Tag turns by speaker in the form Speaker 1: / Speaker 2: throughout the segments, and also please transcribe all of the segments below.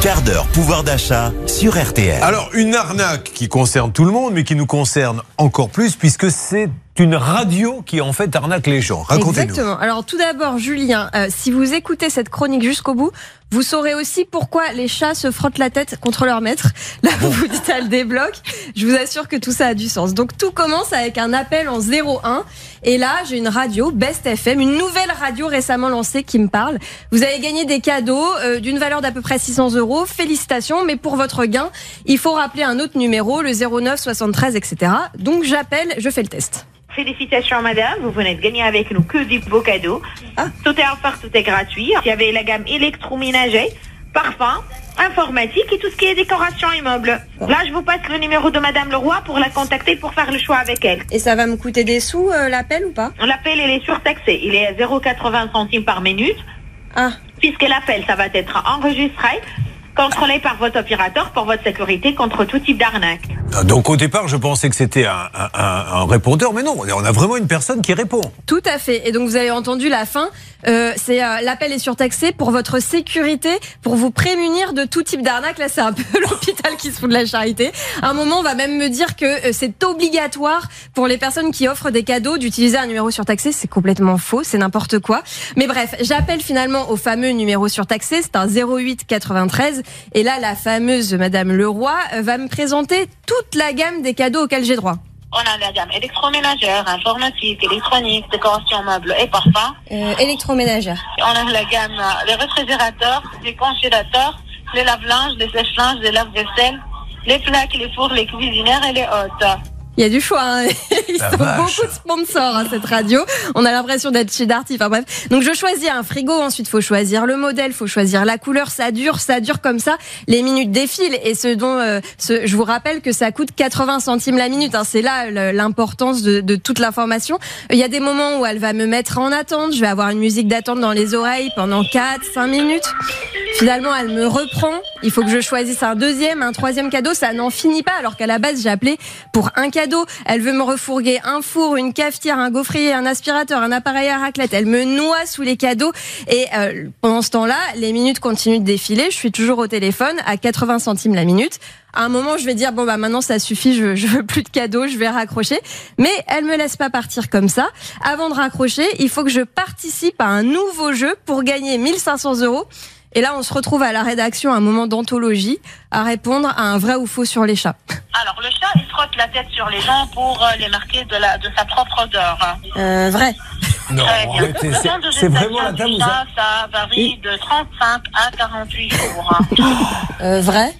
Speaker 1: quart d'heure pouvoir d'achat sur RTL.
Speaker 2: Alors, une arnaque qui concerne tout le monde, mais qui nous concerne encore plus, puisque c'est une radio qui en fait arnaque les gens. Racontez-nous.
Speaker 3: Exactement. Alors tout d'abord, Julien, euh, si vous écoutez cette chronique jusqu'au bout, vous saurez aussi pourquoi les chats se frottent la tête contre leur maître. Là, vous vous dites, elle débloque. Je vous assure que tout ça a du sens. Donc tout commence avec un appel en 01. Et là, j'ai une radio, Best FM, une nouvelle radio récemment lancée qui me parle. Vous avez gagné des cadeaux euh, d'une valeur d'à peu près 600 euros. Félicitations, mais pour votre gain, il faut rappeler un autre numéro, le 09 73, etc. Donc j'appelle, je fais le test.
Speaker 4: Félicitations madame, vous venez de gagner avec nous que des beaux cadeaux. Tout est offert, tout est gratuit. Il y avait la gamme électroménager, parfum, informatique et tout ce qui est décoration immeuble. Là, je vous passe le numéro de madame Leroy pour la contacter pour faire le choix avec elle.
Speaker 3: Et ça va me coûter des sous, euh, l'appel ou pas?
Speaker 4: L'appel, il est surtaxé. Il est à 0,80 centimes par minute.
Speaker 3: Ah,
Speaker 4: Puisque l'appel, ça va être enregistré, contrôlé par votre opérateur pour votre sécurité contre tout type d'arnaque.
Speaker 2: Ah, Donc au départ, je pensais que c'était un, un- un- un répondeur, mais non, on a vraiment une personne qui répond.
Speaker 3: Tout à fait. Et donc vous avez entendu la fin. Euh, c'est euh, l'appel est surtaxé pour votre sécurité, pour vous prémunir de tout type d'arnaque. Là, c'est un peu l'hôpital qui se fout de la charité. À un moment, on va même me dire que euh, c'est obligatoire pour les personnes qui offrent des cadeaux d'utiliser un numéro surtaxé. C'est complètement faux, c'est n'importe quoi. Mais bref, j'appelle finalement au fameux numéro surtaxé. C'est un 08 93. Et là, la fameuse Madame Leroy va me présenter toute la gamme des cadeaux auxquels j'ai droit.
Speaker 4: On a la gamme électroménagère, informatique, électronique, décoration meuble et parfum.
Speaker 3: Euh, électroménagère.
Speaker 4: On a la gamme euh, les réfrigérateurs, les congélateurs, les lave-linges, les sèche-linges, les lave-vaisselle, les plaques, les fours, les cuisinières et les hôtes.
Speaker 3: Il y a du choix. Hein. Ils
Speaker 2: La
Speaker 3: sont
Speaker 2: vache.
Speaker 3: beaucoup de sponsors à cette radio. On a l'impression d'être chez Darty. Enfin bref. Donc je choisis un frigo. Ensuite, faut choisir le modèle, faut choisir la couleur. Ça dure, ça dure comme ça. Les minutes défilent et ce dont, euh, ce, je vous rappelle que ça coûte 80 centimes la minute. Hein. C'est là l'importance de, de toute l'information. Il y a des moments où elle va me mettre en attente. Je vais avoir une musique d'attente dans les oreilles pendant 4, 5 minutes. Finalement, elle me reprend. Il faut que je choisisse un deuxième, un troisième cadeau. Ça n'en finit pas. Alors qu'à la base, j'ai appelé pour un cadeau. Elle veut me refourguer un four, une cafetière, un gaufrier, un aspirateur, un appareil à raclette. Elle me noie sous les cadeaux. Et euh, pendant ce temps-là, les minutes continuent de défiler. Je suis toujours au téléphone à 80 centimes la minute. À un moment, je vais dire bon bah maintenant ça suffit, je, je veux plus de cadeaux, je vais raccrocher. Mais elle me laisse pas partir comme ça. Avant de raccrocher, il faut que je participe à un nouveau jeu pour gagner 1500 euros. Et là, on se retrouve à la rédaction, un moment d'anthologie, à répondre à un vrai ou faux sur les chats.
Speaker 4: Alors, le chat, il frotte la tête sur les gens pour euh, les marquer de, la, de sa propre odeur.
Speaker 3: Euh, vrai.
Speaker 2: Non, arrêtez, c'est- vraiment la dame
Speaker 4: du
Speaker 2: vous a-
Speaker 4: chat, ça varie de 35 à 48 jours.
Speaker 3: Euh, vrai?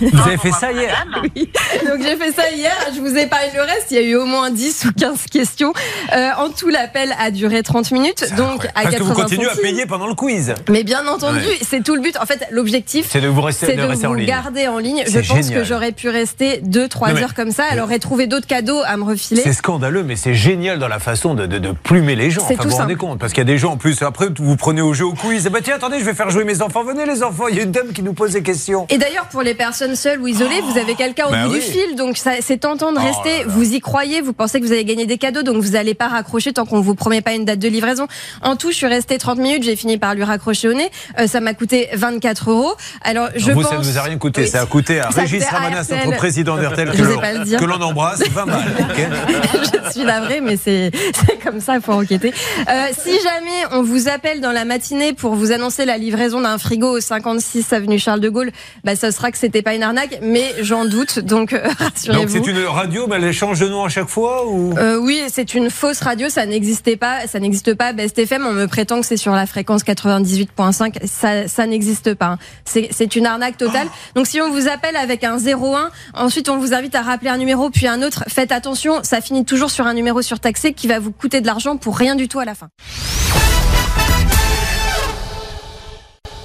Speaker 2: Vous avez fait ça hier
Speaker 4: Madame.
Speaker 3: Donc j'ai fait ça hier, je vous ai parlé le reste, il y a eu au moins 10 ou 15 questions. Euh, en tout, l'appel a duré 30 minutes, donc à
Speaker 2: Parce que
Speaker 3: 80
Speaker 2: vous continuez à payer pendant le quiz.
Speaker 3: Mais bien entendu,
Speaker 2: Ouais.
Speaker 3: c'est tout le but. En fait, l'objectif,
Speaker 2: C'est de vous rester, de
Speaker 3: de
Speaker 2: rester en ligne.
Speaker 3: garder en ligne. Je pense
Speaker 2: génial.
Speaker 3: que j'aurais pu rester 2-3
Speaker 2: Non, mais-
Speaker 3: heures comme ça. Elle aurait trouvé d'autres cadeaux à me refiler.
Speaker 2: C'est scandaleux, mais c'est génial dans la façon de, de- de plumer les gens.
Speaker 3: C'est
Speaker 2: Enfin,
Speaker 3: tout
Speaker 2: vous vous rendez compte Parce qu'il y a des gens en plus, après, vous prenez au jeu au quiz. Et bah tiens, attendez, je vais faire jouer mes enfants. Venez les enfants, il y a une dame qui nous pose des questions.
Speaker 3: Et d'ailleurs, pour les personnes seules ou isolées, vous avez quelqu'un au
Speaker 2: Bah
Speaker 3: bout
Speaker 2: oui.
Speaker 3: du fil, donc c'est tentant de
Speaker 2: Oh
Speaker 3: rester.
Speaker 2: là là.
Speaker 3: Vous y croyez, vous pensez que vous allez gagner des cadeaux, donc vous n'allez pas raccrocher tant qu'on vous promet pas une date de livraison. En tout, je suis restée 30 minutes, j'ai fini par lui raccrocher au nez. Euh, ça m'a coûté 24 euros. Alors, je
Speaker 2: vous,
Speaker 3: pense.
Speaker 2: ça ne vous a rien coûté.
Speaker 3: Oui.
Speaker 2: Ça a coûté à
Speaker 3: Ça
Speaker 2: Régis Ramanas, notre président
Speaker 3: Je
Speaker 2: que l'on-
Speaker 3: pas le dire.
Speaker 2: que l'on embrasse. 20 balles. ok
Speaker 3: je suis navrée, mais c'est c'est comme ça, il faut enquêter. Euh, si jamais on vous appelle dans la matinée pour vous annoncer la livraison d'un frigo au 56 avenue Charles de Gaulle, bah ça sera que c'était pas une arnaque, mais j'en doute, donc euh,
Speaker 2: Donc
Speaker 3: rassurez-vous.
Speaker 2: c'est une radio, mais elle change de nom à chaque fois ou?
Speaker 3: Euh, oui, c'est une fausse radio, ça n'existait pas, ça n'existe pas. Best FM, on me prétend que c'est sur la fréquence 98.5, ça, ça n'existe pas. hein. C'est une arnaque totale. Donc si on vous appelle avec un 01, ensuite on vous invite à rappeler un numéro puis un autre, faites attention, ça finit toujours sur un numéro surtaxé qui va vous coûter de l'argent pour rien tout à la fin.